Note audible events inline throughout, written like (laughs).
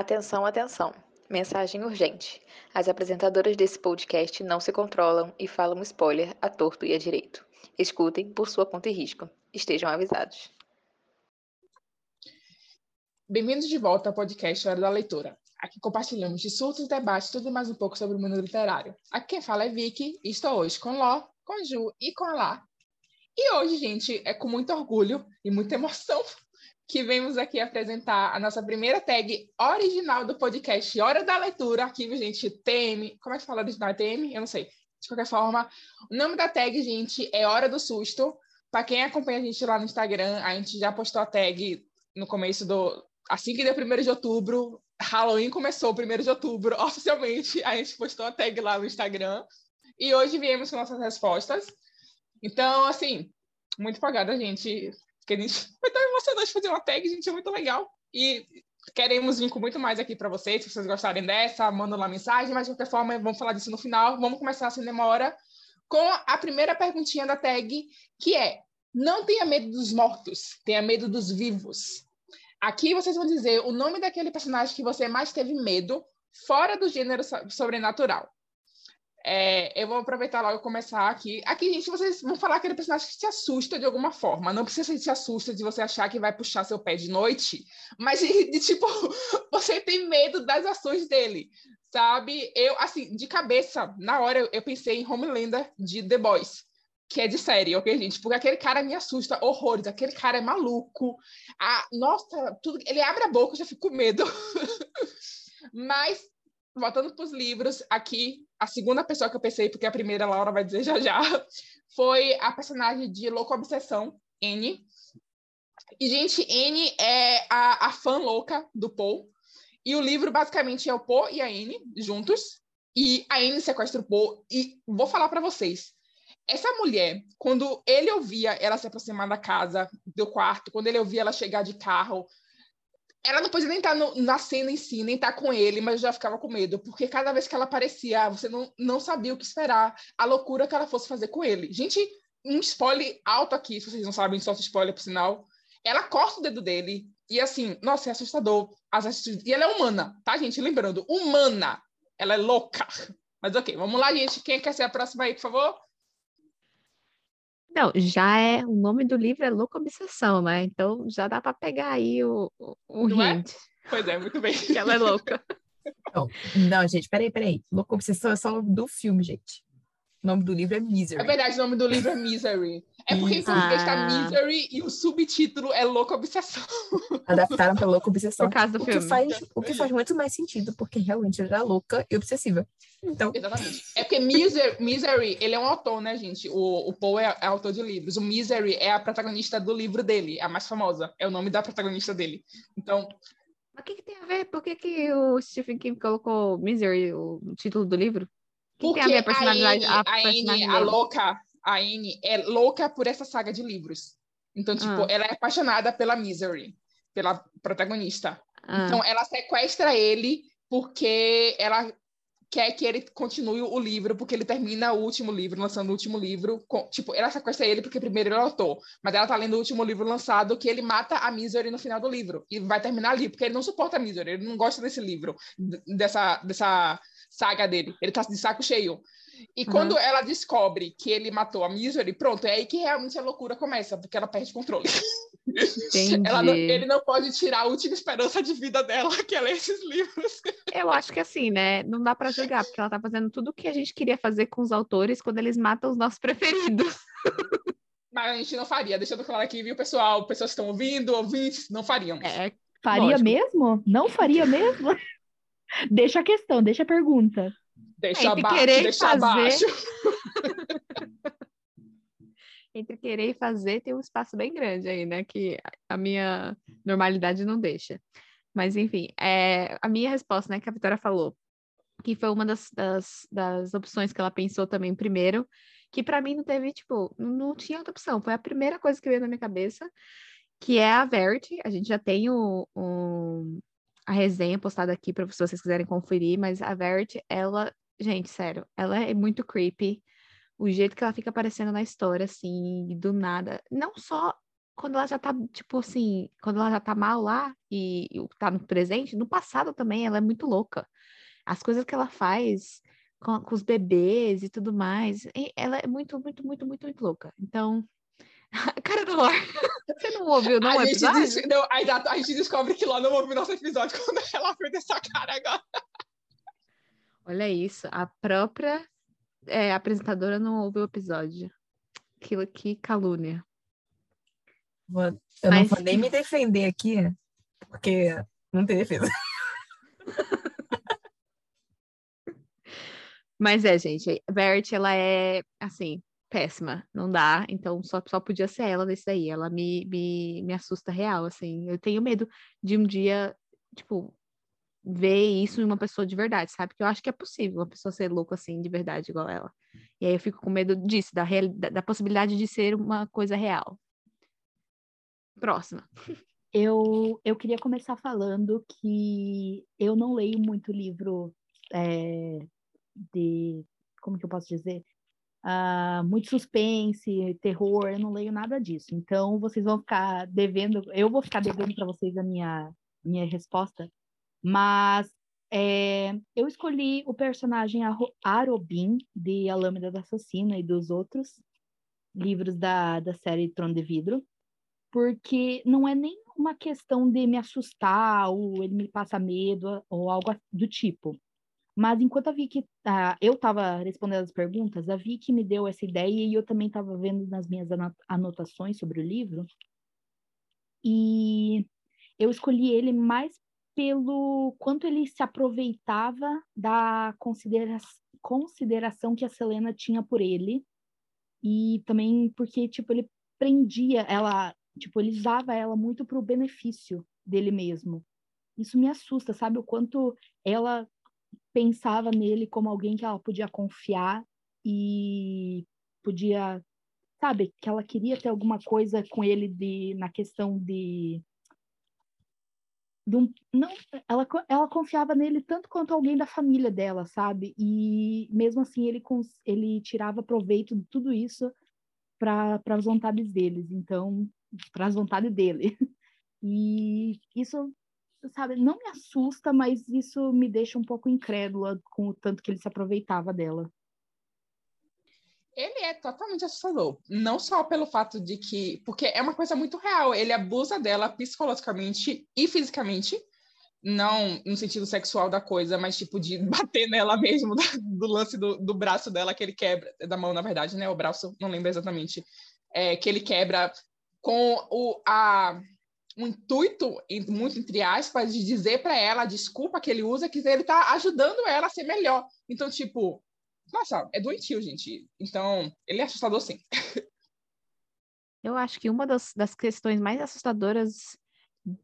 Atenção, atenção. Mensagem urgente. As apresentadoras desse podcast não se controlam e falam spoiler a torto e a direito. Escutem por sua conta e risco. Estejam avisados. Bem-vindos de volta ao podcast Hora da Leitura. Aqui compartilhamos discursos, debates, tudo mais um pouco sobre o mundo literário. Aqui quem fala é Vicky e estou hoje com Ló, com Ju e com a Lá. E hoje, gente, é com muito orgulho e muita emoção que vemos aqui apresentar a nossa primeira tag original do podcast Hora da Leitura. Aqui, gente, TM. Como é que fala original? TM? Eu não sei. De qualquer forma, o nome da tag, gente, é Hora do Susto. Para quem acompanha a gente lá no Instagram, a gente já postou a tag no começo do. Assim que deu 1 de outubro, Halloween começou 1 de outubro, (laughs) oficialmente. A gente postou a tag lá no Instagram. E hoje viemos com nossas respostas. Então, assim, muito empolgada, gente que a gente (laughs) foi tão emocionante fazer uma tag, gente, é muito legal. E queremos vir com muito mais aqui para vocês, se vocês gostarem dessa, mandam lá mensagem, mas de qualquer forma, vamos falar disso no final. Vamos começar a Cinema Hora com a primeira perguntinha da tag, que é: não tenha medo dos mortos, tenha medo dos vivos. Aqui vocês vão dizer o nome daquele personagem que você mais teve medo, fora do gênero sobrenatural. É, eu vou aproveitar logo e começar aqui. Aqui, gente, vocês vão falar aquele personagem que te assusta de alguma forma. Não precisa se assusta de você achar que vai puxar seu pé de noite, mas de, de tipo, (laughs) você tem medo das ações dele, sabe? Eu, assim, de cabeça, na hora eu, eu pensei em Homelander de The Boys, que é de série, ok, gente? Porque aquele cara me assusta horrores, aquele cara é maluco. Ah, nossa, tudo, ele abre a boca, eu já fico com medo. (laughs) mas voltando para os livros, aqui, a segunda pessoa que eu pensei, porque a primeira a Laura vai dizer já já, (laughs) foi a personagem de Louco Obsessão, N. E, gente, N é a, a fã louca do Paul. E o livro, basicamente, é o Paul e a N juntos. E a N sequestra o Paul. E vou falar para vocês. Essa mulher, quando ele ouvia ela se aproximar da casa, do quarto, quando ele ouvia ela chegar de carro, ela não podia nem estar no, na cena em si, nem estar com ele, mas já ficava com medo, porque cada vez que ela aparecia, você não, não sabia o que esperar, a loucura que ela fosse fazer com ele. Gente, um spoiler alto aqui, se vocês não sabem, só spoiler por sinal. Ela corta o dedo dele, e assim, nossa, é assustador. E ela é humana, tá, gente? Lembrando, humana. Ela é louca. Mas ok, vamos lá, gente. Quem quer ser a próxima aí, por favor? Não, já é. O nome do livro é Louca Obsessão, né? Então já dá para pegar aí o, o, é? hint. Pois é, muito bem. (laughs) Que ela é louca. Não, não, gente, peraí, peraí. Louca Obsessão é só do filme, gente. O nome do livro é Misery. É verdade, o nome do livro é Misery. É porque em português está Ah. Misery e o subtítulo é Louca Obsessão. Adaptaram pra Louca Obsessão. Por causa do o que filme. faz O que faz muito mais sentido, porque realmente ela era louca e obsessiva. Então, Exatamente. É porque Misery, Misery, ele é um autor, né, gente? O, o Paul é, é autor de livros. O Misery é a protagonista do livro dele, a mais famosa. É o nome da protagonista dele. Então, Mas o que, que tem a ver? Por que, que o Stephen King colocou Misery, o título do livro? Porque a a personalidade? a Anne, a, a louca, a Anne é louca por essa saga de livros. Então, tipo, Ah. ela é apaixonada pela Misery, pela protagonista. Ah, Então, ela sequestra ele porque ela quer que ele continue o livro, porque ele termina o último livro, lançando o último livro. com- tipo, ela sequestra ele porque primeiro ele é autor, mas ela tá lendo o último livro lançado, que ele mata a Misery no final do livro. E vai terminar ali, porque ele não suporta a Misery, ele não gosta desse livro, dessa, dessa saga dele. Ele tá de saco cheio. E Uhum. quando ela descobre que ele matou a Misery, pronto, é aí que realmente a loucura começa, porque ela perde o controle. não- ele não pode tirar a última esperança de vida dela, que é ler esses livros. Eu acho que assim, né? Não dá pra julgar, porque ela tá fazendo tudo o que a gente queria fazer com os autores quando eles matam os nossos preferidos. Mas a gente não faria, deixando claro aqui, viu, pessoal? Pessoas que estão ouvindo, ouvintes, não fariam. É, Faria Lógico. mesmo? Não faria mesmo? Deixa a questão, deixa a pergunta. Deixa Entre abaixo, querer deixa fazer- abaixo. (laughs) entre querer e fazer tem um espaço bem grande aí, né? Que a minha normalidade não deixa. Mas, enfim, é, a minha resposta, né, que a Vitória falou, que foi uma das, das, das opções que ela pensou também primeiro, que para mim não teve, tipo, não tinha outra opção. Foi a primeira coisa que veio na minha cabeça, que é a Verity. A gente já tem o, o- a resenha postada aqui para vocês quiserem conferir, mas a Verity, ela, gente, sério, ela é muito creepy o jeito que ela fica aparecendo na história, assim, do nada. Não só quando ela já tá, tipo assim, quando ela já tá mal lá e, e tá no presente, no passado também, ela é muito louca. As coisas que ela faz com, com os bebês e tudo mais, e ela é muito, muito, muito, muito, muito louca. Então, a (laughs) cara do Lore, você não ouviu não o a, gente des- não, a, exato, a gente descobre que Ló não ouviu nosso episódio (laughs) quando ela fez essa cara agora. Olha isso, a própria é, apresentadora não ouviu o episódio. Que, que calúnia. Eu não Mas- vou nem me defender aqui, porque não tem defesa. (laughs) Mas é, gente, Verity, ela é, assim, péssima, não dá, então só, só podia ser ela desse daí, ela me, me, me assusta real, assim, eu tenho medo de um dia, tipo, ver isso em uma pessoa de verdade, sabe? Que eu acho que é possível uma pessoa ser louca assim, de verdade, igual ela. E aí eu fico com medo disso, da, real, da, da possibilidade de ser uma coisa real. Próxima. Eu, eu queria começar falando que eu não leio muito livro é, de. Como que eu posso dizer? Ah, muito suspense, terror, eu não leio nada disso. Então, vocês vão ficar devendo. Eu vou ficar devendo para vocês a minha, minha resposta. Mas é, eu escolhi o personagem Arobin, de A Lâmina da Assassina e dos outros livros da, da série Trono de Vidro porque não é nem uma questão de me assustar ou ele me passa medo ou algo do tipo. Mas enquanto a Vicky, ah, eu estava respondendo as perguntas, a Vicky me deu essa ideia e eu também estava vendo nas minhas ano- anotações sobre o livro. E eu escolhi ele mais pelo quanto ele se aproveitava da considera consideração que a Selena tinha por ele e também porque tipo ele prendia ela Tipo, ele usava ela muito para o benefício dele mesmo. Isso me assusta, sabe? O quanto ela pensava nele como alguém que ela podia confiar e podia, sabe? Que ela queria ter alguma coisa com ele de, na questão de. de um, não, ela, ela confiava nele tanto quanto alguém da família dela, sabe? E mesmo assim ele, ele tirava proveito de tudo isso para as vontades deles. Então, para as vontades dele. (laughs) E isso, sabe, não me assusta, mas isso me deixa um pouco incrédula com o tanto que ele se aproveitava dela. Ele é totalmente assustador. Não só pelo fato de que. Porque é uma coisa muito real. Ele abusa dela psicologicamente e fisicamente. Não no sentido sexual da coisa, mas tipo de (laughs) bater nela mesmo, do lance do, do braço dela que ele quebra. Da mão, na verdade, né? O braço, não lembro exatamente. É, que ele quebra com o, a, o intuito, muito entre aspas, de dizer para ela a desculpa que ele usa, que ele tá ajudando ela a ser melhor. Então, tipo, nossa, é doentio, gente. Então, ele é assustador sim. (laughs) Eu acho que uma das, das questões mais assustadoras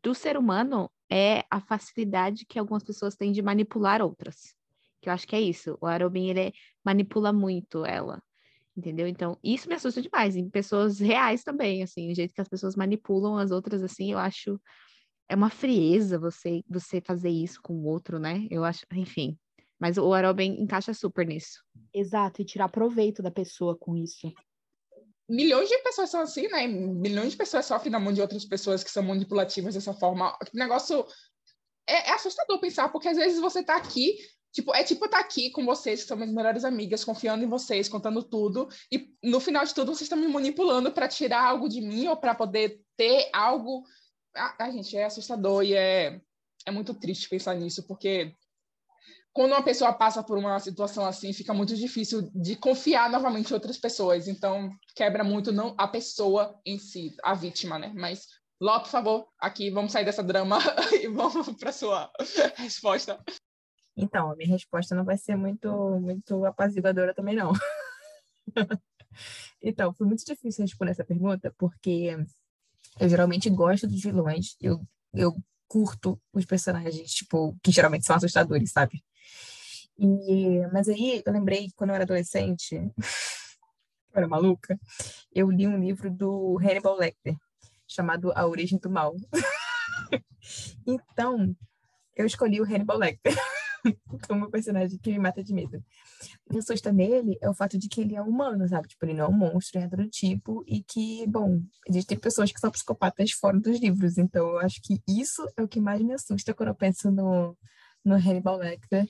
do ser humano é a facilidade que algumas pessoas têm de manipular outras. Que eu acho que é isso. O Arobin, ele manipula muito ela. Entendeu? Então, isso me assusta demais, em pessoas reais também, assim, o jeito que as pessoas manipulam as outras, assim, eu acho é uma frieza você você fazer isso com o outro, né? Eu acho, enfim. Mas o Arobin encaixa super nisso. Exato, e tirar proveito da pessoa com isso. Milhões de pessoas são assim, né? Milhões de pessoas sofrem na mão de outras pessoas que são manipulativas dessa forma. O negócio é, é assustador pensar, porque às vezes você tá aqui Tipo, é tipo estar aqui com vocês, que são minhas melhores amigas, confiando em vocês, contando tudo, e no final de tudo vocês estão me manipulando para tirar algo de mim ou para poder ter algo. Ah, ah, gente, é assustador e é, é muito triste pensar nisso, porque quando uma pessoa passa por uma situação assim, fica muito difícil de confiar novamente em outras pessoas. Então, quebra muito não a pessoa em si, a vítima, né? Mas, Ló, por favor, aqui, vamos sair dessa drama (laughs) e vamos para sua resposta. Então, a minha resposta não vai ser muito, muito apaziguadora também, não. (laughs) então, foi muito difícil responder essa pergunta, porque eu geralmente gosto dos vilões, eu, eu curto os personagens, tipo, que geralmente são assustadores, sabe? E, mas aí eu lembrei que quando eu era adolescente, (laughs) eu era maluca, eu li um livro do Hannibal Lecter, chamado A Origem do Mal. (laughs) então, eu escolhi o Hannibal Lecter. (laughs) é o personagem que me mata de medo. O que assusta nele é o fato de que ele é humano, sabe? Tipo, ele não é um monstro, é do tipo, e que, bom, existem pessoas que são psicopatas fora dos livros, então eu acho que isso é o que mais me assusta quando eu penso no, no Hannibal Lecter.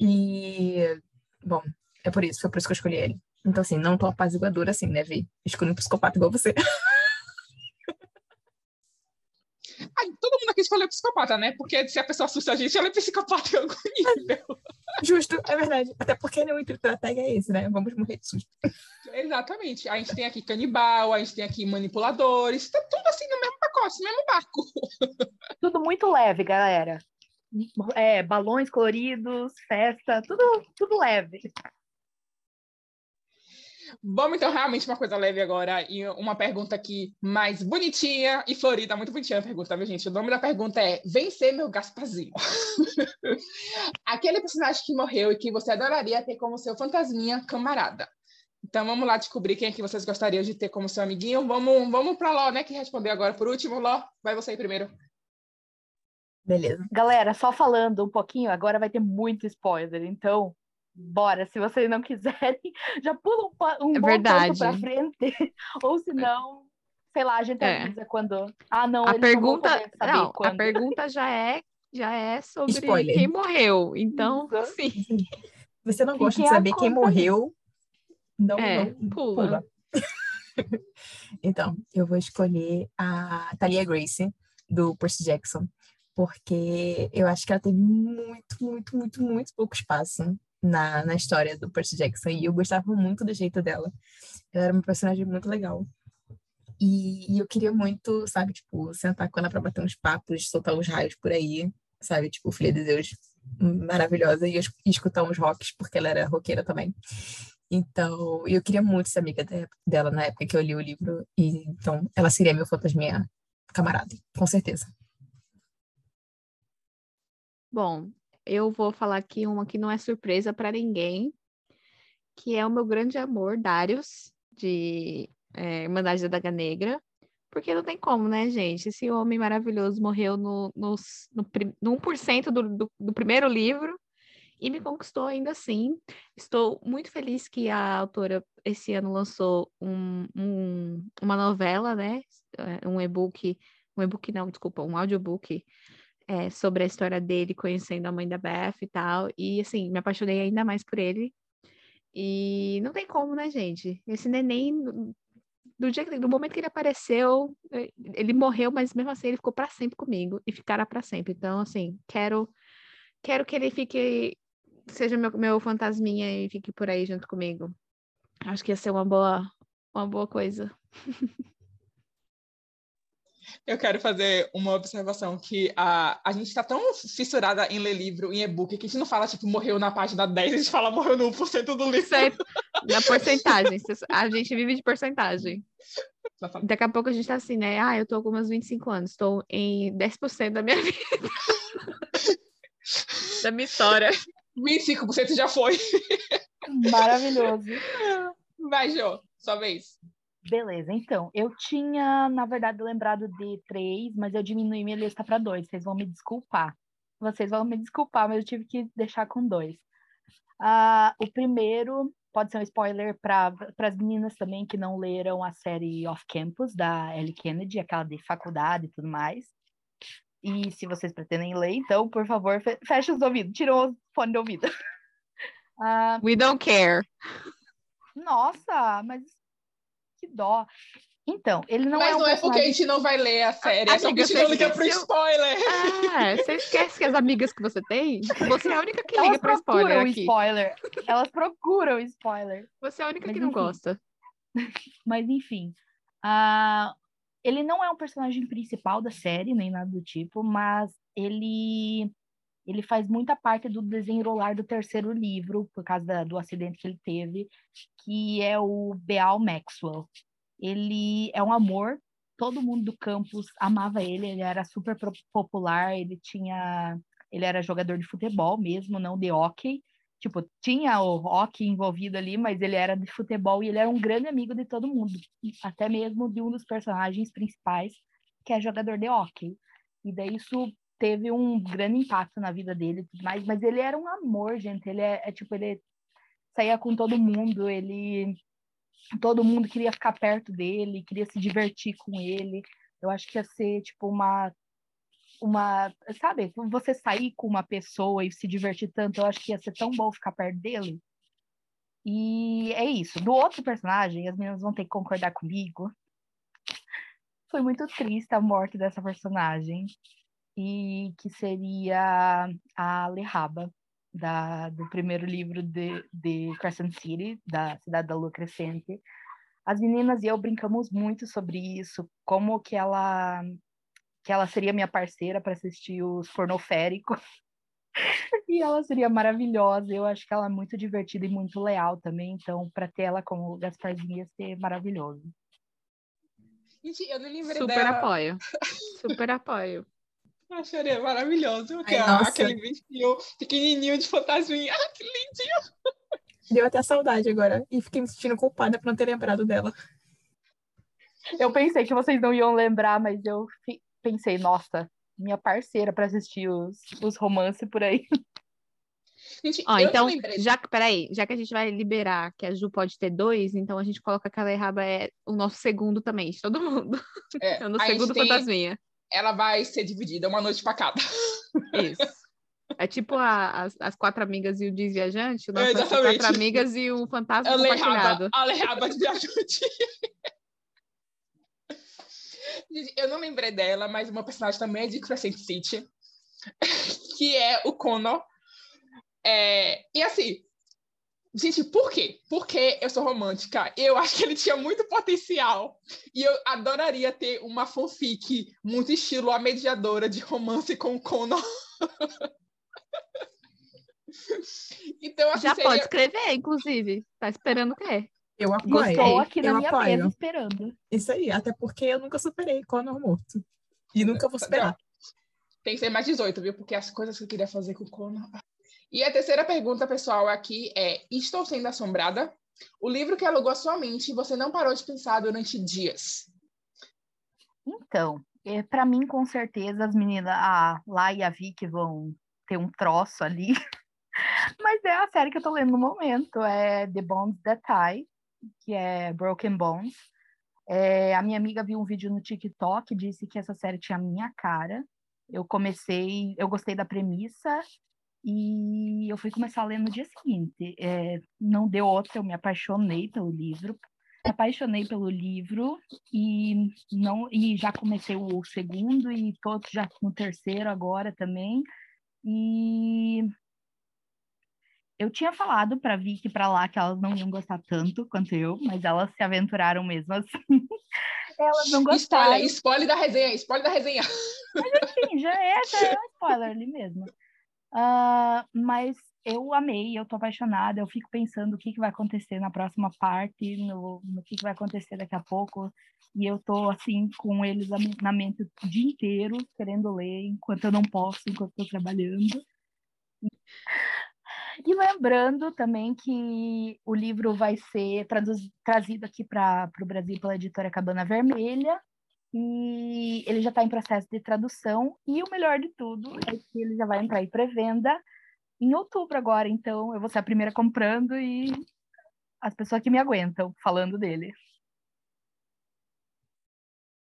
E, bom, é por isso, foi por isso que eu escolhi ele. Então, assim, não tô apaziguadora assim, né, Vi? Escolhi um psicopata igual você. (laughs) Ai, aqui escolheu psicopata, né? Porque se a pessoa assusta a gente, ela é psicopata em algum nível. Justo, é verdade. Até porque o intuito da tag é esse, né? Vamos morrer de susto. Exatamente. A gente tem aqui canibal, a gente tem aqui manipuladores, tá tudo assim no mesmo pacote, no mesmo barco. (laughs) Tudo muito leve, galera. É, balões coloridos, festa, tudo, tudo leve. Vamos então realmente uma coisa leve agora e uma pergunta aqui mais bonitinha e florida, muito bonitinha a pergunta, viu, gente? O nome da pergunta é Vencer meu Gasparzinho. (laughs) Aquele personagem que morreu e que você adoraria ter como seu fantasminha camarada. Então vamos lá descobrir quem é que vocês gostariam de ter como seu amiguinho. Vamos, vamos para Ló, né, que respondeu agora por último. Ló, vai você aí primeiro. Beleza. Galera, só falando um pouquinho, agora vai ter muito spoiler, então bora. Se vocês não quiserem, (laughs) já pula um, um É bom para frente. (laughs) Ou se não, sei lá, a gente É. avisa quando. Ah, não, A não pergunta, saber não, a pergunta já é já é sobre Spoiler. quem morreu. Então, sim. (laughs) Você não gosta de Fiquem saber quem morreu, não, É, não pula. pula. então, eu vou escolher a Talia Grace, do Percy Jackson, porque eu acho que ela teve muito, muito, muito, muito pouco espaço na, na história do Percy Jackson, e eu gostava muito do jeito dela. Ela era uma personagem muito legal. E, e eu queria muito, sabe, tipo, sentar com ela pra bater uns papos, soltar uns raios por aí, sabe, tipo, Filha de Deus, maravilhosa, e, e escutar uns rocks, porque ela era roqueira também. Então, eu queria muito ser amiga de- dela na época que eu li o livro, e então ela seria meu fantasminha camarada, com certeza. Bom, eu vou falar aqui uma que não é surpresa para ninguém, que é o meu grande amor, Darius, de é, Irmandade da Daga Negra. Porque não tem como, né, gente? Esse homem maravilhoso morreu no, no, prim- no 1% do, do, do primeiro livro e me conquistou ainda assim. Estou muito feliz que a autora esse ano lançou um, um- uma novela, né? É, Um e-book, um e-book não, desculpa, um audiobook é, sobre a história dele, conhecendo a mãe da Beth e tal. E assim, me apaixonei ainda mais por ele. E não tem como, né, gente? Esse neném, do dia do momento que ele apareceu, eh, ele morreu, mas mesmo assim ele ficou para sempre comigo e ficará para sempre. Então, assim, quero quero que ele fique seja meu, meu fantasminha e fique por aí junto comigo. Acho que ia ser uma boa uma boa coisa. (laughs) Eu quero fazer uma observação que a, a gente está tão fissurada em ler livro, em e-book, que a gente não fala, tipo, morreu na página 10, a gente fala morreu no 1% do livro. Na porcentagem. A gente vive de porcentagem. Daqui a pouco a gente tá assim, né? Ah, eu tô com meus 25 anos, estou em 10% da minha vida. (laughs) da minha história. 25% já foi. Maravilhoso. Vai, Jô, sua vez. Beleza, então, eu tinha, na verdade, lembrado de três, mas eu diminuí minha lista para dois. Vocês vão me desculpar. Vocês vão me desculpar, mas eu tive que deixar com dois. Ah, o primeiro pode ser um spoiler para as meninas também que não leram a série Off Campus, da Ellie Kennedy, aquela de faculdade e tudo mais. E se vocês pretendem ler, então, por favor, fe feche os ouvidos, tira o fone de ouvido. (laughs) Ah, We don't care. nossa, mas que dó. Então, ele não Mas é um não é porque a personagem... gente não vai ler a série, é porque a gente não liga pro spoiler. Ah, você esquece que as amigas que você tem? Você é a única que liga Elas pra spoiler procuram aqui. spoiler. Elas procuram spoiler. Você é a única Mas que não enfim. gosta. (laughs) Mas enfim. ah, ele não é um personagem principal da série, nem nada do tipo, mas ele ele faz muita parte do desenrolar do terceiro livro, por causa da- do acidente que ele teve, que é o Beal Maxwell. Ele é um amor, todo mundo do campus amava ele, ele era super popular, ele tinha ele era jogador de futebol mesmo, não de hockey. Tipo, tinha o hockey envolvido ali, mas ele era de futebol e ele era um grande amigo de todo mundo, até mesmo de um dos personagens principais, que é jogador de hockey. E daí isso teve um grande impacto na vida dele, mas, mas ele era um amor, gente. Ele é, é tipo ele saía com todo mundo, ele todo mundo queria ficar perto dele, queria se divertir com ele. Eu acho que ia ser tipo uma uma, sabe, você sair com uma pessoa e se divertir tanto, eu acho que ia ser tão bom ficar perto dele. E é isso. Do outro personagem, as meninas vão ter que concordar comigo. Foi muito triste a morte dessa personagem. E que seria a Lerraba, da, do primeiro livro de, de Crescent City, da Cidade da Lua Crescente. As meninas e eu brincamos muito sobre isso, como que ela que ela seria minha parceira para assistir os pornoféricos. (laughs) e ela seria maravilhosa. Eu acho que ela é muito divertida e muito leal também. Então, para ter ela como Gasparzinho ia ser maravilhoso. Gente, eu não lembrei Super dela. apoio. (laughs) Super apoio. Acharia maravilhoso. Porque Ai, nossa. aquele bichinho pequenininho de fantasminha. Ah, que lindinho. Deu até saudade agora. E fiquei me sentindo culpada por não ter lembrado dela. Eu pensei que vocês não iam lembrar, mas eu fi- pensei, nossa, minha parceira para assistir os, os romances por aí. Gente, Ó, eu então, já que, peraí, já que a gente vai liberar que a Ju pode ter dois, então a gente coloca que a Lerraba é o nosso segundo também, de todo mundo. É, (laughs) É o nosso segundo tem- fantasminha. Ela vai ser dividida uma noite pra cada. Isso. É tipo a- as, as quatro amigas e o desviajante, É, as quatro amigas e o fantasma compartilhado. Lerraba, a Lerraba de viajante. (laughs) Eu não lembrei dela, mas uma personagem também é de Crescent City, (laughs) que é o Connor. É, e assim, gente, por quê? Porque eu sou romântica. Eu acho que ele tinha muito potencial. E eu adoraria ter uma fanfic muito estilo a mediadora de romance com o Connor. (laughs) então, assim, Já seria... pode escrever, inclusive. Tá esperando o quê? Eu apoio. Estou aqui na eu minha apoio. mesa esperando. Isso aí, até porque eu nunca superei Conor morto. E nunca vou superar. Tem que ser mais 18, viu? Porque as coisas que eu queria fazer com o Conor. E a terceira pergunta, pessoal, aqui é: Estou sendo assombrada? O livro que alugou a sua mente e você não parou de pensar durante dias. Então, é, para mim, com certeza, as meninas, a Lá e a Vicky vão ter um troço ali. (laughs) Mas é a série que eu tô lendo no momento, é The Bones That Tie, que é Broken Bones. É, a minha amiga viu um vídeo no TikTok, disse que essa série tinha a minha cara. Eu comecei, eu gostei da premissa e eu fui começar a ler no dia seguinte. É, não deu outra, eu me apaixonei pelo livro. Me apaixonei pelo livro e não e já comecei o segundo e tô já no terceiro agora também. E eu tinha falado para Vicky para lá que elas não iam gostar tanto quanto eu, mas elas se aventuraram mesmo assim. (laughs) elas não gostaram. Spoiler, spoiler da resenha, spoiler da resenha. Sim, já é, já é um spoiler ali mesmo. Ah, mas eu amei, eu tô apaixonada, eu fico pensando o que, que vai acontecer na próxima parte, no, no que, que vai acontecer daqui a pouco, e eu tô assim com eles na- mente o dia inteiro, querendo ler, enquanto eu não posso, enquanto estou trabalhando. E lembrando também que o livro vai ser trazido aqui para o Brasil pela editora Cabana Vermelha, e ele já está em processo de tradução, e o melhor de tudo é que ele já vai entrar em pré-venda em outubro agora, então eu vou ser a primeira comprando e as pessoas que me aguentam falando dele.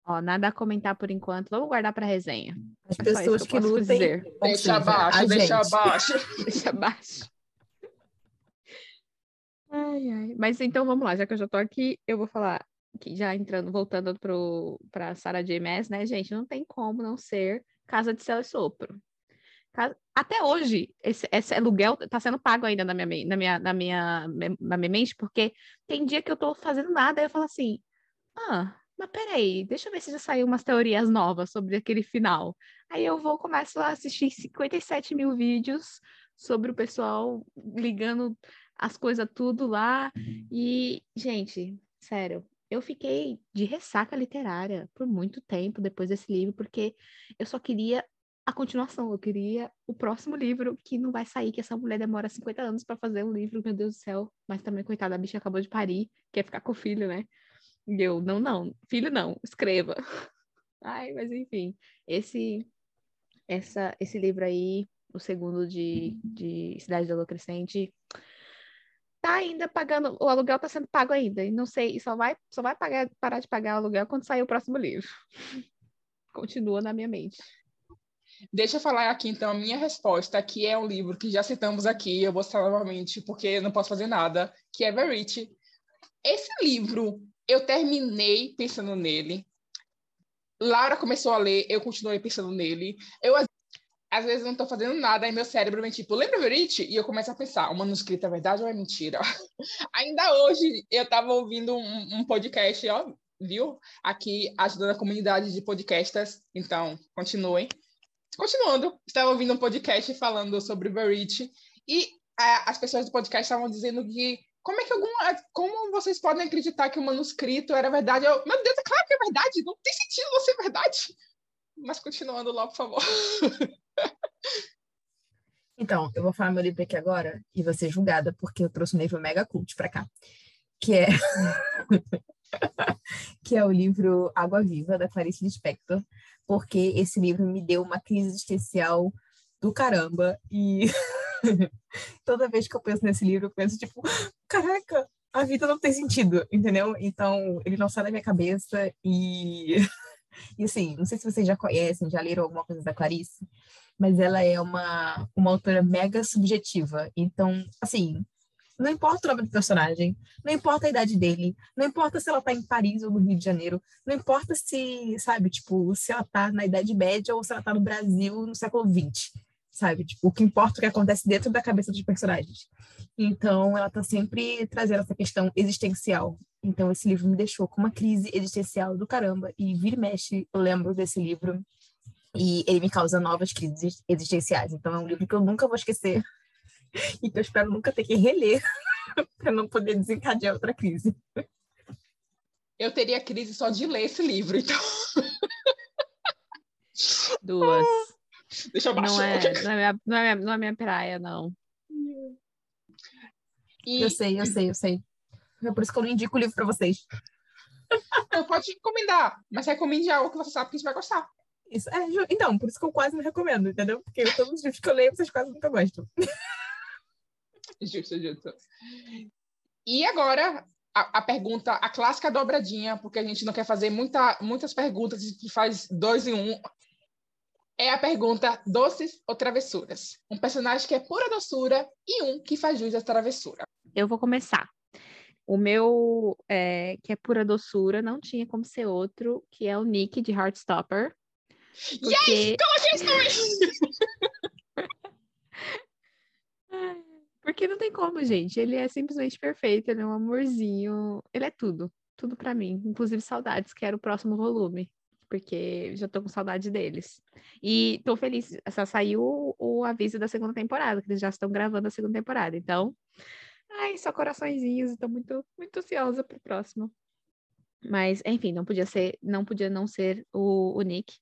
Ó, nada a comentar por enquanto. Vamos guardar pra resenha. As É pessoas que que lutem. dizer. Deixa abaixo, deixa abaixo. (laughs) Deixa abaixo. Ai, ai. Mas então vamos lá, já que eu já tô aqui, eu vou falar que já entrando, voltando pro, pra Sarah J. Maas, né, gente? Não tem como não ser Casa de Céu e Sopro. Até hoje, esse, esse aluguel tá sendo pago ainda na minha, na minha, na minha, na minha mente, porque tem dia que eu tô fazendo nada, aí eu falo assim, ah, mas peraí, deixa eu ver se já saiu umas teorias novas sobre aquele final. Aí eu vou, começo a assistir 57 mil vídeos sobre o pessoal ligando as coisas tudo lá. E, gente, sério, eu fiquei de ressaca literária por muito tempo depois desse livro, porque eu só queria a continuação, eu queria o próximo livro que não vai sair, que essa mulher demora 50 anos para fazer um livro, meu Deus do céu. Mas também, coitada, a bicha acabou de parir, quer ficar com o filho, né? E eu, não, não, filho não, escreva. (laughs) Ai, mas enfim, esse essa, esse livro aí, o segundo de, de Cidade da Lua Crescente, tá ainda pagando, o aluguel tá sendo pago ainda, e não sei, só vai, só vai pagar, parar de pagar o aluguel quando sair o próximo livro. (laughs) Continua na minha mente. Deixa eu falar aqui, então, a minha resposta, que é um livro que já citamos aqui, eu vou citar novamente, porque não posso fazer nada, que é Verity. Esse livro, eu terminei pensando nele. Laura começou a ler, eu continuei pensando nele. Eu, às vezes, não estou fazendo nada, aí meu cérebro vem tipo, lembra Verity? E eu começo a pensar, o manuscrito é verdade ou é mentira? (laughs) Ainda hoje, eu estava ouvindo um, um podcast, ó, viu? Aqui, ajudando a comunidade de podcasters. Então, continuem. Continuando, estava ouvindo um podcast falando sobre Verity e a, as pessoas do podcast estavam dizendo que como é que alguma, como vocês podem acreditar que o manuscrito era verdade? Eu, meu Deus, é claro que é verdade, não tem sentido não ser verdade. Mas continuando lá, por favor. (laughs) Então, eu vou falar meu livro aqui agora e vou ser julgada porque eu trouxe um livro mega cult para cá, que é (laughs) que é o livro Água Viva da Clarice Lispector, porque esse livro me deu uma crise existencial do caramba e (laughs) toda vez que eu penso nesse livro eu penso tipo, caraca, a vida não tem sentido, entendeu? Então, ele não sai da minha cabeça e (laughs) e assim, não sei se vocês já conhecem, já leram alguma coisa da Clarice, mas ela é uma, uma autora mega subjetiva. Então, assim, não importa o nome do personagem, não importa a idade dele, não importa se ela tá em Paris ou no Rio de Janeiro, não importa se, sabe, tipo, se ela tá na Idade Média ou se ela tá no Brasil no século XX, sabe? Tipo, o que importa é o que acontece dentro da cabeça dos personagens. Então, ela tá sempre trazendo essa questão existencial. Então, esse livro me deixou com uma crise existencial do caramba, e vira e mexe, eu lembro desse livro, e ele me causa novas crises existenciais. Então, é um livro que eu nunca vou esquecer (laughs) e que eu espero nunca ter que reler (laughs) para não poder desencadear outra crise. Eu teria crise só de ler esse livro, então. (laughs) Duas. Deixa eu baixar. Não é, não, é minha, não, é minha, não é minha praia, não. E... Eu sei, eu sei, eu sei. É por isso que eu não indico o livro para vocês. Não pode recomendar, mas recomende algo que você sabe que a gente vai gostar. Isso, é, então, por isso que eu quase não recomendo, entendeu? Porque todos os livros que eu leio, vocês quase nunca gostam. (laughs) Justo, justo. E agora, a, a, pergunta, a clássica dobradinha, porque a gente não quer fazer muita, muitas perguntas, a gente faz dois em um. É a pergunta doces ou travessuras? Um personagem que é pura doçura e um que faz jus à travessura. Eu vou começar. O meu, é, que é pura doçura, não tinha como ser outro, que é o Nick de Heartstopper. Porque... Yes! Coloquei isso também! Porque não tem como, gente. Ele é simplesmente perfeito, ele é um amorzinho. Ele é tudo. Tudo para mim. Inclusive saudades, que era o próximo volume. Porque já tô com saudade deles. E tô feliz. Só saiu o, o aviso da segunda temporada, que eles já estão gravando a segunda temporada. Então, ai, só coraçõezinhos. Estou muito, muito ansiosa pro próximo. Mas, enfim, não podia ser, não podia não ser o, o Nick.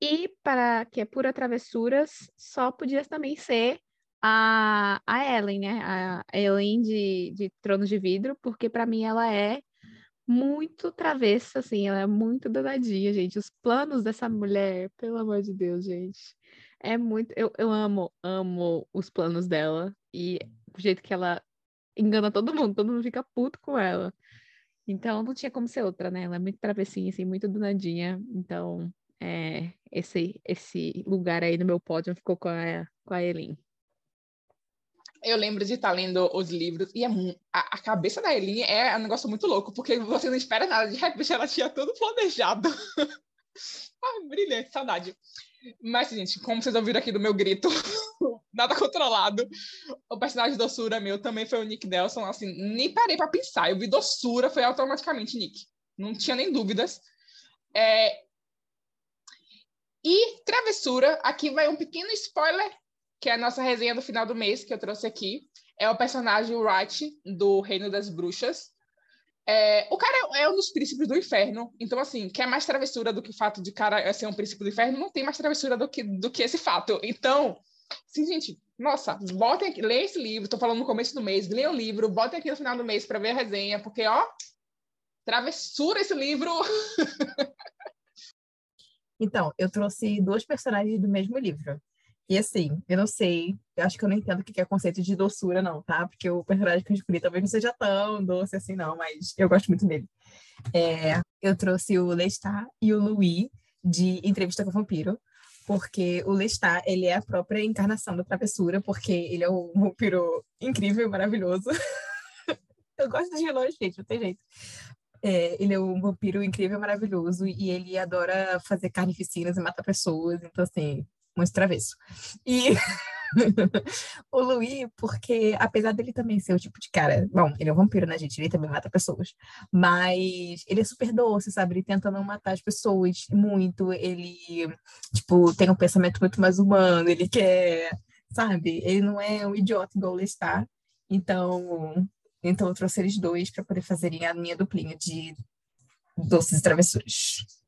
E para que é pura travessuras, só podia também ser a, a Ellen, né? A Ellen de, de Tronos de Vidro, porque para mim ela é muito travessa, assim, ela é muito danadinha, gente. Os planos dessa mulher, pelo amor de Deus, gente. É muito. Eu, eu amo, amo os planos dela. E o jeito que ela engana todo mundo, todo mundo fica puto com ela. Então não tinha como ser outra, né? Ela é muito travessinha, assim, muito danadinha. Então, é, esse, esse lugar aí no meu pódio ficou com a, com a Elin eu lembro de estar lendo os livros e é, a, a, cabeça da Eline é um negócio muito louco, porque você não espera nada, de repente ela tinha tudo planejado. (laughs) ah, brilhante, saudade. Mas, gente, como vocês ouviram aqui do meu grito, (laughs) nada controlado, o personagem doçura meu também foi o Nick Nelson, assim, nem parei para pensar, eu vi doçura, foi automaticamente Nick, não tinha nem dúvidas. É... E travessura, aqui vai um pequeno spoiler que é a nossa resenha do final do mês, que eu trouxe aqui. É o personagem Wright, do Reino das Bruxas. É, o cara é um dos príncipes do inferno, então, assim, quer mais travessura do que o fato de cara ser um príncipe do inferno? Não tem mais travessura do que, do que esse fato. Então, sim, gente, nossa, botem aqui, leia esse livro, tô falando no começo do mês, leia o livro, botem aqui no final do mês para ver a resenha, porque, ó, travessura esse livro. (laughs) Então, eu trouxe duas personagens do mesmo livro. E assim, eu não sei, eu acho que eu não entendo o que é conceito de doçura, não, tá? Porque o personagem que eu escolhi talvez não seja tão doce assim, não, mas eu gosto muito dele. É, eu trouxe o Lestat e o Louis de Entrevista com o Vampiro, porque o Lestat, ele é a própria encarnação da travessura, porque ele é um vampiro incrível e maravilhoso. (laughs) eu gosto de vilões, gente, não tem jeito. É, ele é um vampiro incrível maravilhoso, e ele adora fazer carnificinas e matar pessoas, então assim, muito travesso. E (laughs) o Louis, porque apesar dele também ser o tipo de cara, bom, ele é um vampiro, né, gente? Ele também mata pessoas, mas ele é super doce, sabe? Ele tenta não matar as pessoas muito, ele, tipo, tem um pensamento muito mais humano, ele quer, sabe? Ele não é um idiota igual ele está. Então, então eu trouxe eles dois para poder fazerem a minha duplinha de doces e travessuras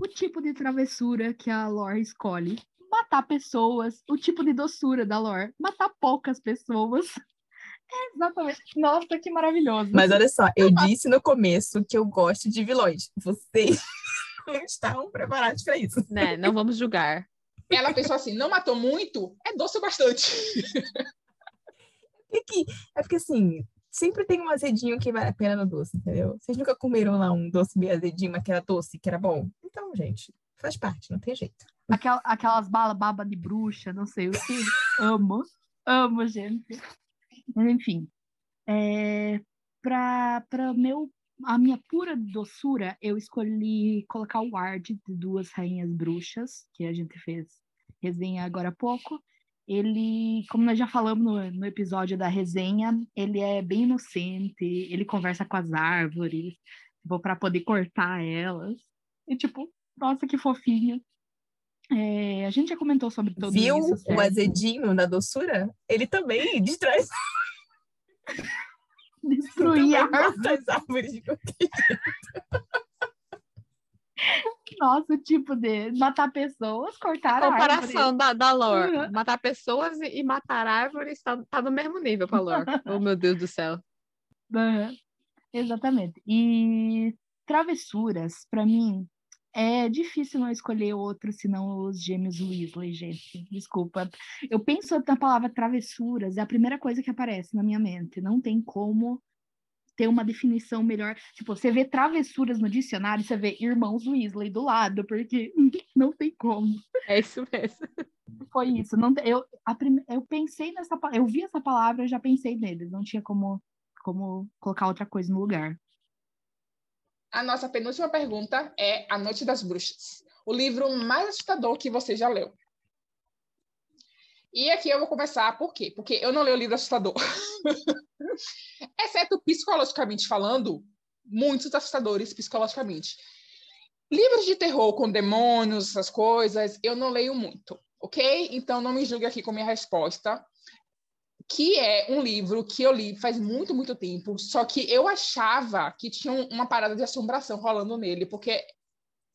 o tipo de travessura que a Lore escolhe. Matar pessoas, o tipo de doçura da Lore, matar poucas pessoas. (laughs) É exatamente. Nossa, que maravilhoso. Mas olha só, eu disse no começo que eu gosto de vilões. Vocês (laughs) não estavam preparados para isso. Né, não vamos julgar. Ela pensou assim: não matou muito, é doce bastante. (laughs) É, que, é porque assim, sempre tem um azedinho que vale a pena no doce, entendeu? Vocês nunca comeram lá um doce bem azedinho, mas que era doce, que era bom? Então, gente, faz parte, não tem jeito. Aquela, aquelas balas baba de bruxa, não sei o que. (laughs) amo, amo, gente. Enfim, é, para meu a minha pura doçura, eu escolhi colocar o Ward de Duas Rainhas Bruxas, que a gente fez resenha agora há pouco, ele, como nós já falamos no, no, episódio da resenha, ele é bem inocente, ele conversa com as árvores, tipo, para poder cortar elas. E tipo, nossa, que fofinho. É, a gente já comentou sobre tudo Viu isso. Viu o azedinho da doçura? Ele também (laughs) destrói. (laughs) Destruir as árvores de qualquer jeito. (laughs) Nossa, tipo de matar pessoas, cortar a Comparação da, da lore. Uhum. Matar pessoas e, matar árvores tá, tá no mesmo nível com a lore. (laughs) oh, meu Deus do céu. Uhum. Exatamente. E travessuras, para mim, é difícil não escolher outro senão os gêmeos Weasley, gente. Desculpa. Eu penso na palavra travessuras, é a primeira coisa que aparece na minha mente. Não tem como ter uma definição melhor. Tipo, você vê travessuras no dicionário, você vê irmãos Weasley do lado, porque (laughs) não tem como. É isso mesmo. Foi isso. Não, eu, a eu pensei nessa eu vi essa palavra, eu já pensei neles. Não tinha como, como colocar outra coisa no lugar. A nossa penúltima pergunta é A Noite das Bruxas, o livro mais assustador que você já leu. E aqui eu vou começar, por quê? Porque eu não leio o livro assustador. (laughs) Exceto psicologicamente falando, muitos assustadores psicologicamente. Livros de terror com demônios, essas coisas, eu não leio muito, ok? Então não me julgue aqui com minha resposta, que é um livro que eu li faz muito, muito tempo, só que eu achava que tinha uma parada de assombração rolando nele, porque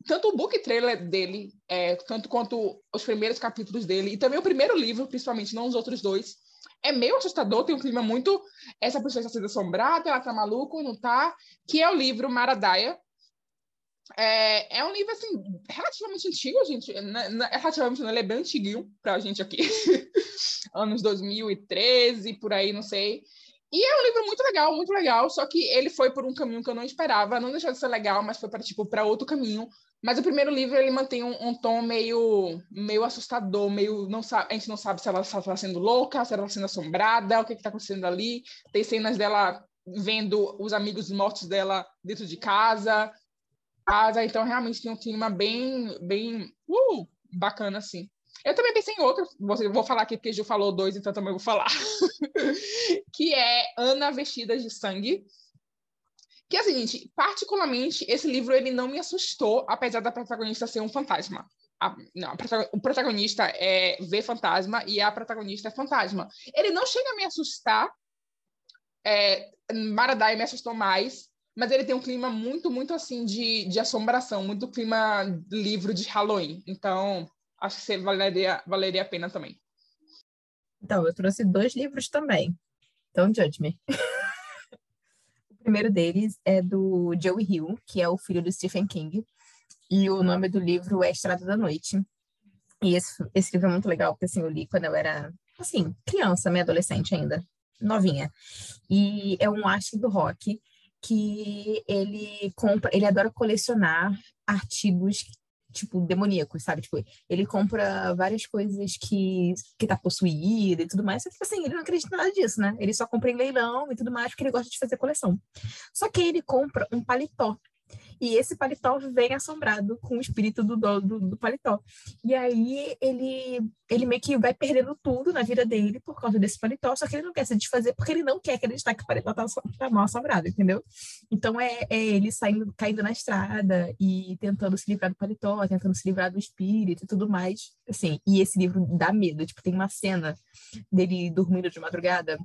tanto o book trailer dele, é, tanto quanto os primeiros capítulos dele, e também o primeiro livro, principalmente, não os outros dois, é meio assustador, tem um clima muito. Essa pessoa está sendo assombrada, ela tá maluca, não tá? Que é o livro Maradaia. É, é um livro, assim, relativamente antigo, gente. Né, né, é, relativamente, não, ele é bem antiguinho pra gente aqui. (laughs) Anos 2013, por aí, não sei. E é um livro muito legal, muito legal, só que ele foi por um caminho que eu não esperava, não deixou de ser legal, mas foi para tipo para outro caminho. Mas o primeiro livro ele mantém um, um, tom meio meio assustador, meio não sabe, a gente não sabe se ela está sendo louca, se ela está sendo assombrada, o que está acontecendo ali. Tem cenas dela vendo os amigos mortos dela dentro de casa, casa, então realmente tem um clima bem bem uh, bacana assim. Eu também pensei em outro, vou falar aqui porque Ju falou dois, então também vou falar. (laughs) que é Ana Vestidas de Sangue. Que é o seguinte, particularmente, esse livro ele não me assustou, apesar da protagonista ser um fantasma. A, não, a, o protagonista é ver fantasma e a protagonista é fantasma. Ele não chega a me assustar. É, Maradai me assustou mais, mas ele tem um clima muito, muito assim de, de assombração, muito clima livro de Halloween. Então, acho que valeria, valeria a pena também. Então, eu trouxe dois livros também. Então, judge me. (laughs) o primeiro deles é do Joey Hill, que é o filho do Stephen King. E o nome do livro é Estrada da Noite. E esse, esse livro é muito legal, porque assim, eu li quando eu era, assim, criança, meio adolescente ainda, novinha. E é um astro do rock que ele compra, ele adora colecionar artigos tipo demoníacos, sabe? Tipo, ele compra várias coisas que que tá possuída e tudo mais, só que assim, ele não acredita nada disso, né? Ele só compra em leilão e tudo mais porque ele gosta de fazer coleção. Só que ele compra um paletó e esse paletó vem assombrado com o espírito do do, do paletó. E aí ele, ele meio que vai perdendo tudo na vida dele por causa desse paletó, só que ele não quer se desfazer porque ele não quer acreditar que o paletó tá, tá mal assombrado, entendeu? Então é, é ele saindo, caindo na estrada e tentando se livrar do paletó, tentando se livrar do espírito e tudo mais. Assim, e esse livro dá medo. Tipo, tem uma cena dele dormindo de madrugada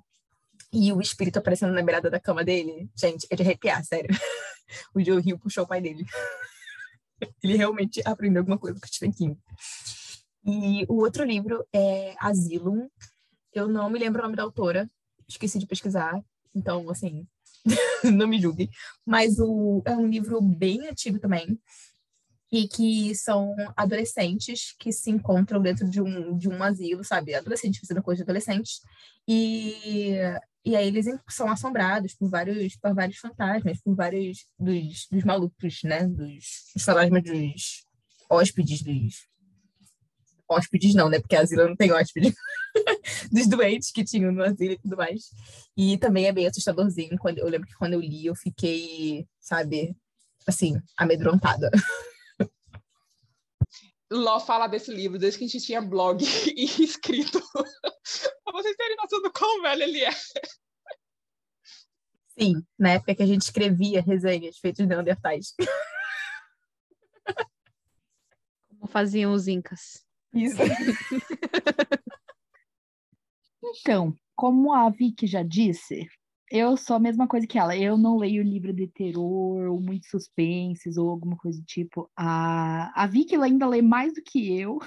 e o espírito aparecendo na beirada da cama dele, gente, é de arrepiar, sério. (laughs) o Joe Hill puxou o pai dele. (laughs) Ele realmente aprendeu alguma coisa com o Stephen King. E o outro livro é Asylum. Eu não me lembro o nome da autora, esqueci de pesquisar, então, assim, (laughs) não me julgue. Mas o, é um livro bem antigo também, e que são adolescentes que se encontram dentro de um, de um asilo, sabe? Adolescentes fazendo coisa de adolescentes. E e aí eles são assombrados por vários, por vários fantasmas, por vários dos, dos malucos, né? Dos, dos fantasmas dos hóspedes, dos... Hóspedes não, né? Porque a asilo não tem hóspede. (laughs) dos doentes que tinham no asilo e tudo mais. E também é bem assustadorzinho. Quando, eu lembro que quando eu li, eu fiquei, sabe, assim, amedrontada. (laughs) Ló fala desse livro desde que a gente tinha blog (laughs) e escrito. (laughs) pra vocês terem noção do quão velho ele é. Sim, na época que a gente escrevia resenhas feitas de Neandertais. Como faziam os Incas. Isso. (laughs) então, como a Vicky já disse, eu sou a mesma coisa que ela. Eu não leio livro de terror, ou muito suspenses, ou alguma coisa do tipo. A, a Vicky ainda lê mais do que eu,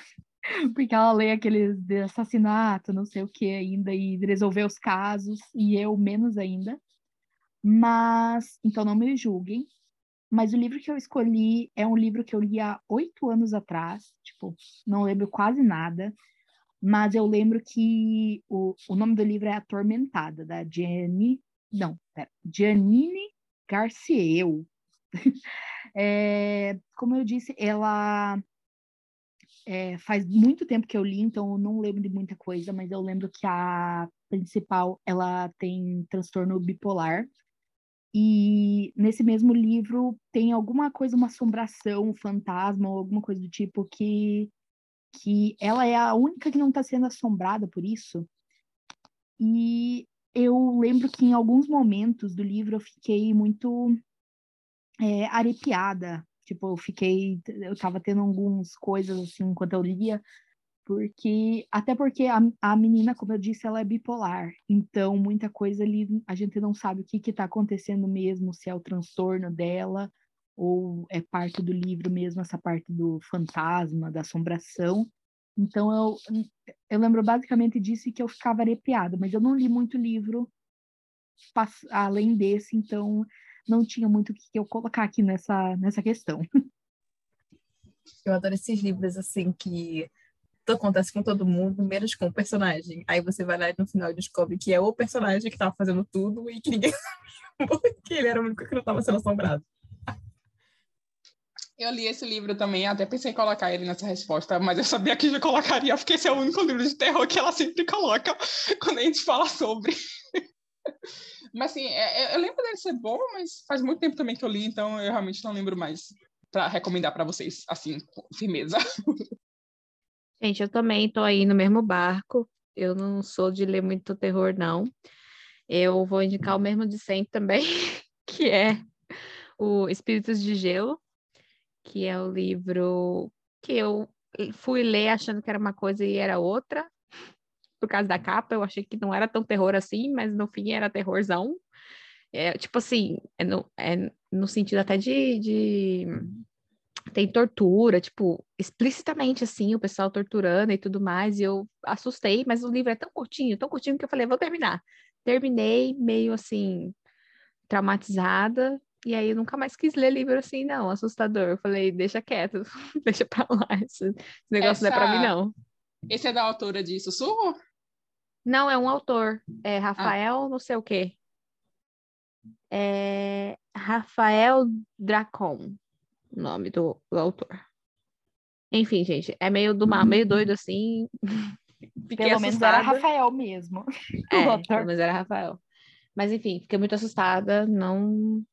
(laughs) porque ela lê aqueles de assassinato, não sei o que ainda, e resolver os casos, e eu menos ainda. Mas, então não me julguem. Mas o livro que eu escolhi é um livro que eu li há oito anos atrás, tipo, não lembro quase nada. Mas eu lembro que o, o nome do livro é Atormentada, da Jenny não, pera. Janine Garcieu. (laughs) é, como eu disse, ela é, faz muito tempo que eu li, então eu não lembro de muita coisa, mas eu lembro que a principal ela tem transtorno bipolar. E nesse mesmo livro tem alguma coisa, uma assombração, um fantasma ou alguma coisa do tipo que que ela é a única que não está sendo assombrada por isso. E eu lembro que em alguns momentos do livro eu fiquei muito é, arrepiada. Tipo, eu fiquei. Eu tava tendo algumas coisas assim enquanto eu lia, porque. Até porque a, a menina, como eu disse, ela é bipolar. Então, muita coisa ali a gente não sabe o que que tá acontecendo mesmo, se é o transtorno dela ou é parte do livro mesmo, essa parte do fantasma, da assombração. Então eu, eu lembro basicamente disso e que eu ficava arrepiada, mas eu não li muito livro além desse, então não tinha muito o que eu colocar aqui nessa, nessa questão. Eu adoro esses livros assim que acontece com todo mundo, menos com o personagem. Aí você vai lá e no final descobre que é o personagem que estava fazendo tudo e que ninguém (laughs) sabia que ele era o único que não estava sendo assombrado. Eu li esse livro também, até pensei em colocar ele nessa resposta, mas eu sabia que já colocaria, porque esse é o único livro de terror que ela sempre coloca (laughs) quando a gente fala sobre. (laughs) mas assim, é, é, eu lembro dele ser bom, mas faz muito tempo também que eu li, então eu realmente não lembro mais para recomendar para vocês, assim, com firmeza. (laughs) Gente, eu também tô aí no mesmo barco. Eu não sou de ler muito terror, não. Eu vou indicar o mesmo de sempre também, que é o Espíritos de Gelo, que é o livro que eu fui ler achando que era uma coisa e era outra. Por causa da capa, eu achei que não era tão terror assim, mas no fim era terrorzão. É, tipo assim, é no, é no sentido até de, de tem tortura, tipo, explicitamente assim, o pessoal torturando e tudo mais, e eu assustei, mas o livro é tão curtinho, tão curtinho que eu falei, vou terminar. Terminei meio assim, traumatizada, E aí eu nunca mais quis ler livro assim, não, assustador. Eu falei, deixa quieto, (laughs) deixa pra lá. Esse, esse negócio não é pra mim, Essa- não. Esse é da autora de Sussurro? Não, é um autor. É Rafael, não sei o quê. É Rafael Dracon, o nome do, do autor. Enfim, gente, é meio do mal, meio doido assim. (laughs) Fiquei Pelo menos era assustada. Rafael mesmo. (laughs) É, o autor. pelo menos era Rafael. Mas enfim, fiquei muito assustada. Não.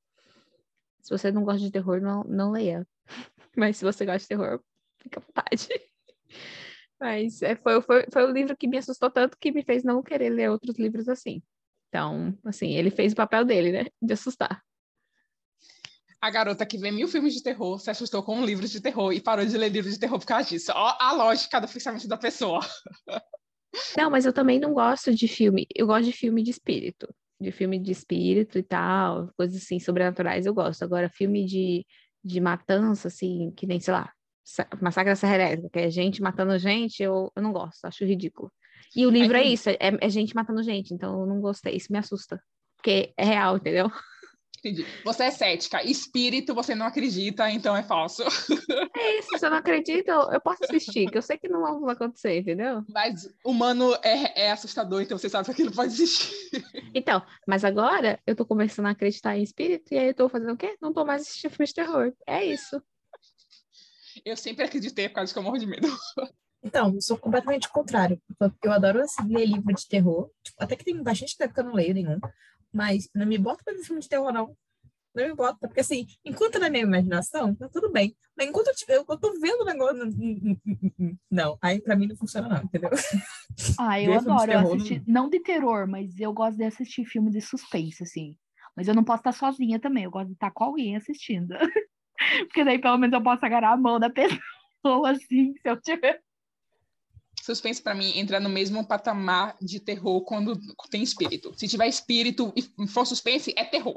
Se você não gosta de terror, não, não leia. (laughs) Mas se você gosta de terror, fica à vontade. (laughs) Mas é, foi, foi, foi o livro que me assustou tanto que me fez não querer ler outros livros assim. Então, assim, ele fez o papel dele, né? De assustar. A garota que vê mil filmes de terror se assustou com um livro de terror e parou de ler livro de terror por causa disso. Ó, a lógica do pensamento da pessoa. (laughs) Não, mas eu também não gosto de filme. Eu gosto de filme de espírito. De filme de espírito e tal, coisas assim, sobrenaturais, eu gosto. Agora, filme de, de matança, assim, que nem, sei lá, Sa- Massacre da Serra Elétrica, que é gente matando gente, eu, eu não gosto, acho ridículo. E o livro é Entendi. isso, é, é gente matando gente, então eu não gostei, isso me assusta. Porque é real, entendeu? Entendi. Você é cética. Espírito você não acredita, então é falso. (laughs) É isso, se eu não acredito, eu, posso assistir, que eu sei que não vai acontecer, entendeu? Mas humano é, é assustador, então você sabe que aquilo pode existir. (laughs) Então, mas agora eu tô começando a acreditar em espírito, e aí eu tô fazendo o quê? Não tô mais assistindo filme de terror. É isso. Eu sempre acreditei por causa que eu morro de medo. (laughs) Então, eu sou completamente o contrário. Eu- Eu adoro assim, ler livro de terror. Tipo, até que tem bastante tempo que eu não leio nenhum. Mas não me bota pra ver filme de terror, não. Não me bota. Porque assim, enquanto na minha imaginação, tá tudo bem. Mas enquanto eu, tiver, eu tô vendo o negócio. não- não- não- não- Não, aí pra mim não funciona, não, entendeu? (laughs) Ah, eu de adoro. Eu terror, assisti, não de terror, mas eu gosto de assistir filme de suspense, assim. Mas eu não posso estar sozinha também. Eu gosto de estar com alguém assistindo. (laughs) Porque daí pelo menos eu posso agarrar a mão da pessoa, (laughs) assim, se eu tiver. Suspense pra mim entra no mesmo patamar de terror quando tem espírito. Se tiver espírito e for suspense, é terror.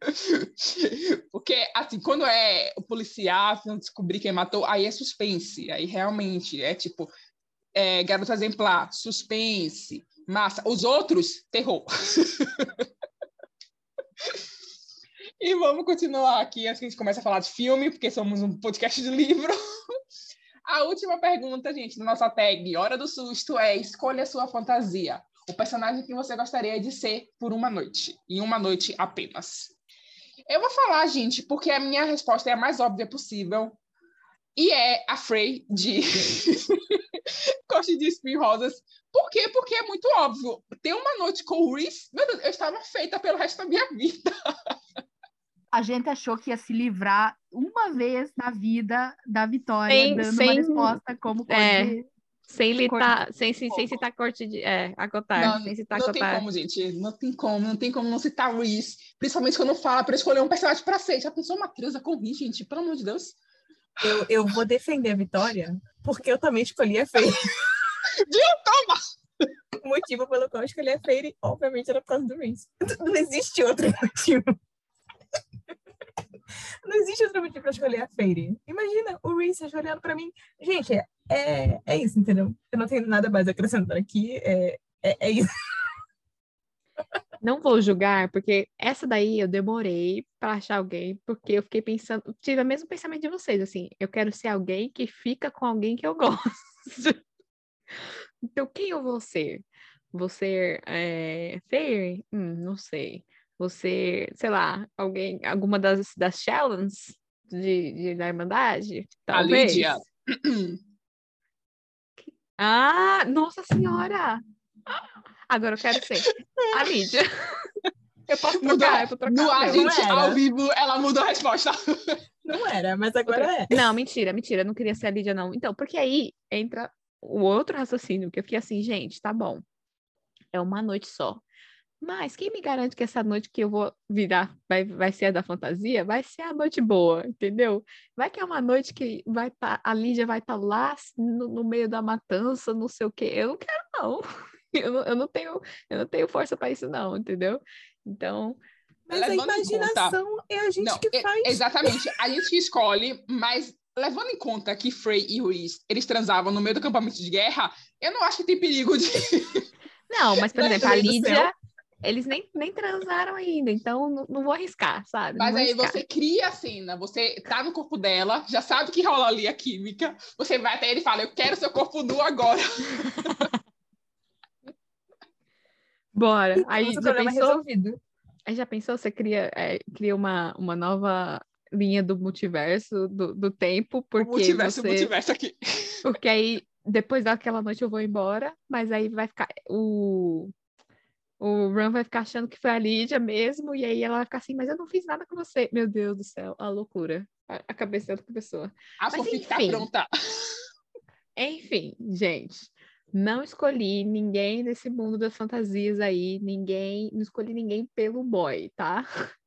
(laughs) Porque, assim, quando é o policial descobrir quem matou, aí é suspense. Aí realmente é tipo é, garota exemplar, suspense, massa. Os outros, terror. (laughs) E vamos continuar aqui antes que a gente comece a falar de filme, porque somos um podcast de livro. A última pergunta, gente, da nossa tag Hora do Susto é: escolha a sua fantasia. O personagem que você gostaria de ser por uma noite. Em uma noite apenas. Eu vou falar, gente, porque a minha resposta é a mais óbvia possível. E é a Frey de (laughs) Coste de Espinho Rosas. Por quê? Porque é muito óbvio. Ter uma noite com o Reese, meu Deus, eu estava feita pelo resto da minha vida. A gente achou que ia se livrar uma vez na vida da Vitória, Sem- dando sem- uma resposta como É. coisa. Sem, litar, Corte sem, sem, sem pouco. citar corte de. É, acotar. Não, sem citar não tem acotar. como, gente. Não tem como, não tem como não citar o Reese. Principalmente quando fala para escolher um personagem para ser. Já pensou uma transa com o Reese, gente? Pelo amor de Deus. Eu, eu vou defender a Vitória, porque eu também escolhi a Feire. (laughs) Viu? Toma! O motivo pelo qual eu escolhi a Feire, obviamente, era por causa do Reese. Não existe outro motivo. Não existe outro motivo pra escolher a Feire. Imagina o Reese olhando pra mim. Gente, é, é, é isso, entendeu? Eu não tenho nada mais a acrescentar aqui. É, é, é isso. Não vou julgar, porque essa daí eu demorei para achar alguém, porque eu fiquei pensando, tive o mesmo pensamento de vocês, assim, eu quero ser alguém que fica com alguém que eu gosto. (laughs) Então, quem eu vou ser? Vou ser é, Fairy? Hum, não sei. Ser, sei lá, alguém, alguma das, das Shallons de, de, da Irmandade? A Talvez. Lídia. Ah, nossa senhora! Agora eu quero ser a Lídia. Eu posso Mudou. trocar, eu vou trocar. No ar, gente, ao vivo, ela mudou a resposta. Não era, mas agora é. Não, mentira, mentira, eu não queria ser a Lídia, não. Então, porque aí entra o outro raciocínio, que eu fiquei assim, gente, tá bom. É uma noite só. Mas quem me garante que essa noite que eu vou virar vai, vai ser a da fantasia? Vai ser a noite boa, entendeu? Vai que é uma noite que vai tá, a Lídia vai estar lá no, no meio da matança, não sei o quê. Eu não quero, não. (laughs) Eu não, eu não tenho, eu não tenho força para isso, não, entendeu? Então, Mas a imaginação é a gente Não, que e- faz. exatamente. A gente escolhe, mas levando em conta que Frey e Reese, eles transavam no meio do acampamento de guerra, eu não acho que tem perigo de... Não, mas, por (laughs) exemplo, a Lídia. Eles nem, nem transaram ainda, então não, não vou arriscar, sabe? Mas aí arriscar. você cria a cena, você tá no corpo dela, já sabe que rola ali a química, você vai até ele e fala, eu quero seu corpo nu agora. (laughs) Bora. Aí Nosso já problema pensou? resolvido. Aí já pensou, você cria, é, cria uma, uma nova linha do multiverso, do, do tempo, porque multiverso, você... multiverso aqui. Porque aí, depois daquela noite eu vou embora, mas aí vai ficar... O, o Ron vai ficar achando que foi a Lídia mesmo, e aí ela vai ficar assim, mas eu não fiz nada com você. Meu Deus do céu, a loucura. A, a cabeça de outra pessoa. A Mas fanfic tá enfim. pronta. (laughs) Enfim, gente, não escolhi ninguém desse mundo das fantasias aí, ninguém, não escolhi ninguém pelo boy, tá? (laughs)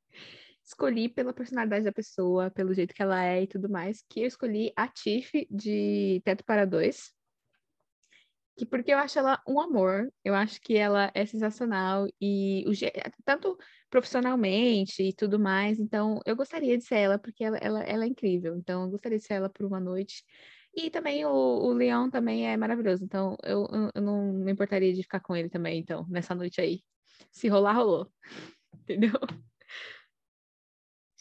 Escolhi pela personalidade da pessoa, pelo jeito que ela é e tudo mais, que eu escolhi a Tiff de Teto para Dois. Que porque eu acho ela um amor, eu acho que ela é sensacional e o je- tanto profissionalmente e tudo mais, então eu gostaria de ser ela porque ela, ela, ela é incrível, então eu gostaria de ser ela por uma noite. E também o, o Leão também é maravilhoso, então eu, eu não me importaria de ficar com ele também, então, nessa noite aí. Se rolar, rolou. (laughs) Entendeu?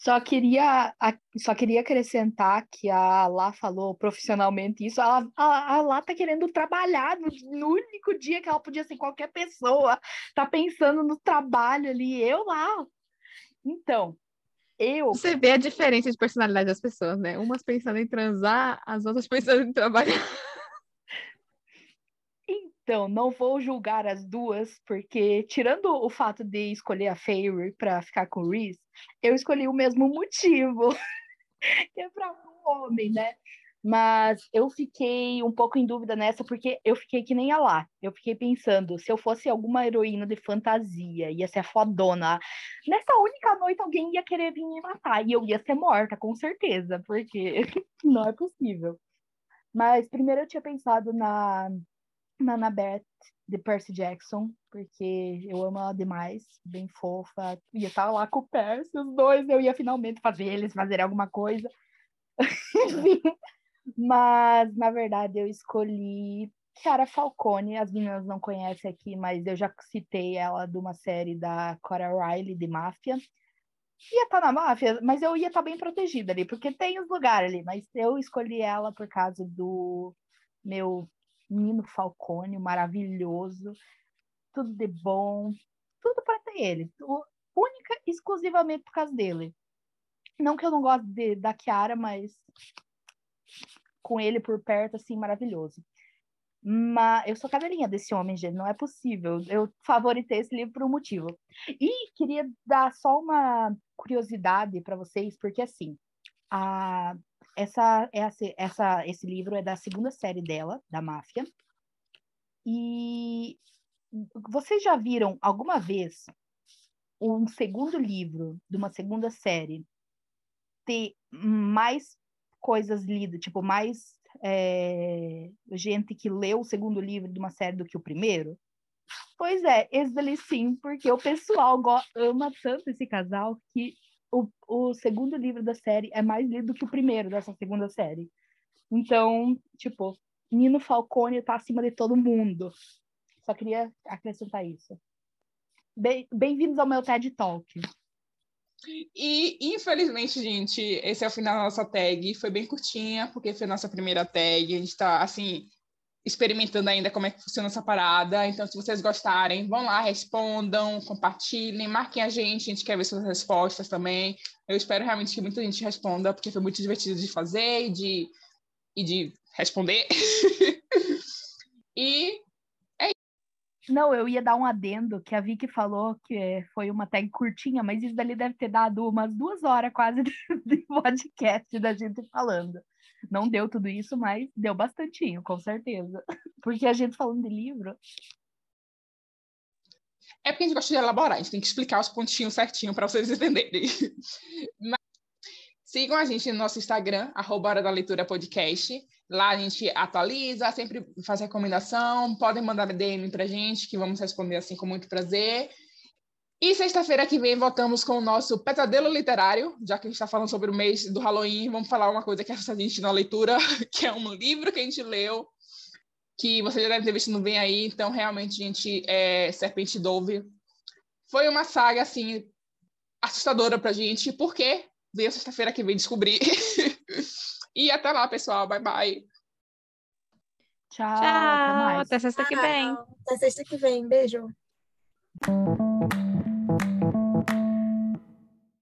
Só queria, a- só queria acrescentar que a Lá falou profissionalmente isso. Ela, a, a Lá tá querendo trabalhar no, no único dia que ela podia ser qualquer pessoa. Tá pensando no trabalho ali. Eu lá. Então, eu Você vê a diferença de personalidade das pessoas, né? Umas pensando em transar, as outras (laughs) pensando em trabalhar. Então, não vou julgar as duas, porque tirando o fato de escolher a Fairy para ficar com o Reese, eu escolhi o mesmo motivo, (laughs) que é para um homem, né? Mas eu fiquei um pouco em dúvida nessa, porque eu fiquei que nem a lá. Eu fiquei pensando, se eu fosse alguma heroína de fantasia, ia ser fodona. Nessa única noite alguém ia querer vir me matar, e eu ia ser morta, com certeza, porque (laughs) não é possível. Mas primeiro eu tinha pensado na na Annabeth de Percy Jackson, porque eu amo ela demais, bem fofa. Ia estar lá com o Percy, os dois, eu ia finalmente fazer eles fazerem alguma coisa. Enfim. (laughs) Mas, na verdade, eu escolhi Chiara Falcone. As meninas não conhecem aqui, mas eu já citei ela de uma série da Cora Riley, de Máfia. Ia estar na máfia, mas eu ia estar bem protegida ali, porque tem os lugares ali, mas eu escolhi ela por causa do meu Nino Falcone, maravilhoso, tudo de bom, tudo para ter ele, única exclusivamente por causa dele. Não que eu não goste de- da Kiara, mas com ele por perto, assim, maravilhoso. Mas eu sou cadelinha desse homem, gente, não é possível. Eu favoritei esse livro por um motivo. E queria dar só uma curiosidade para vocês, porque assim, a, essa, essa, essa, esse livro é da segunda série dela, da Máfia. E vocês já viram alguma vez um segundo livro de uma segunda série ter mais coisas lidas, tipo, mais é, gente que leu o segundo livro de uma série do que o primeiro? Pois é, esse dali sim, porque o pessoal ama tanto esse casal que o, o segundo livro da série é mais lido que o primeiro dessa segunda série. Então, tipo, Nino Falcone tá acima de todo mundo. Só queria acrescentar isso. Bem- Bem-vindos ao meu TED Talk. E, infelizmente, gente, esse é o final da nossa tag. Foi bem curtinha, porque foi a nossa primeira tag. A gente está, assim, experimentando ainda como é que funciona essa parada. Então, se vocês gostarem, vão lá, respondam, compartilhem, marquem a gente. A gente quer ver suas respostas também. Eu espero realmente que muita gente responda, porque foi muito divertido de fazer e de, e de responder. (laughs) e Não, eu ia dar um adendo que a Vicky falou que é, foi uma tag curtinha, mas isso dali deve ter dado umas duas horas quase (laughs) de podcast da gente falando. Não deu tudo isso, mas deu bastantinho, com certeza. (laughs) Porque a gente falando de livro. É porque a gente gosta de elaborar, a gente tem que explicar os pontinhos certinho para vocês (laughs) entenderem. Mas, sigam a gente no nosso Instagram, arroba Hora da Leitura Podcast. Lá a gente atualiza, sempre faz recomendação, podem mandar DM para a gente, que vamos responder assim com muito prazer. E sexta-feira que vem voltamos com o nosso Pesadelo Literário, já que a gente está falando sobre o mês do Halloween, vamos falar uma coisa que a gente na leitura, (laughs) que é um livro que a gente leu, que você já deve ter visto no Vem Aí, então realmente, a gente, é Serpente Dove. Foi uma saga, assim, assustadora pra gente, porque veio sexta-feira que vem descobrir. (laughs) e até lá, pessoal. Bye, bye. Tchau. Tchau. Até, até sexta que vem. Até sexta que vem. Beijo.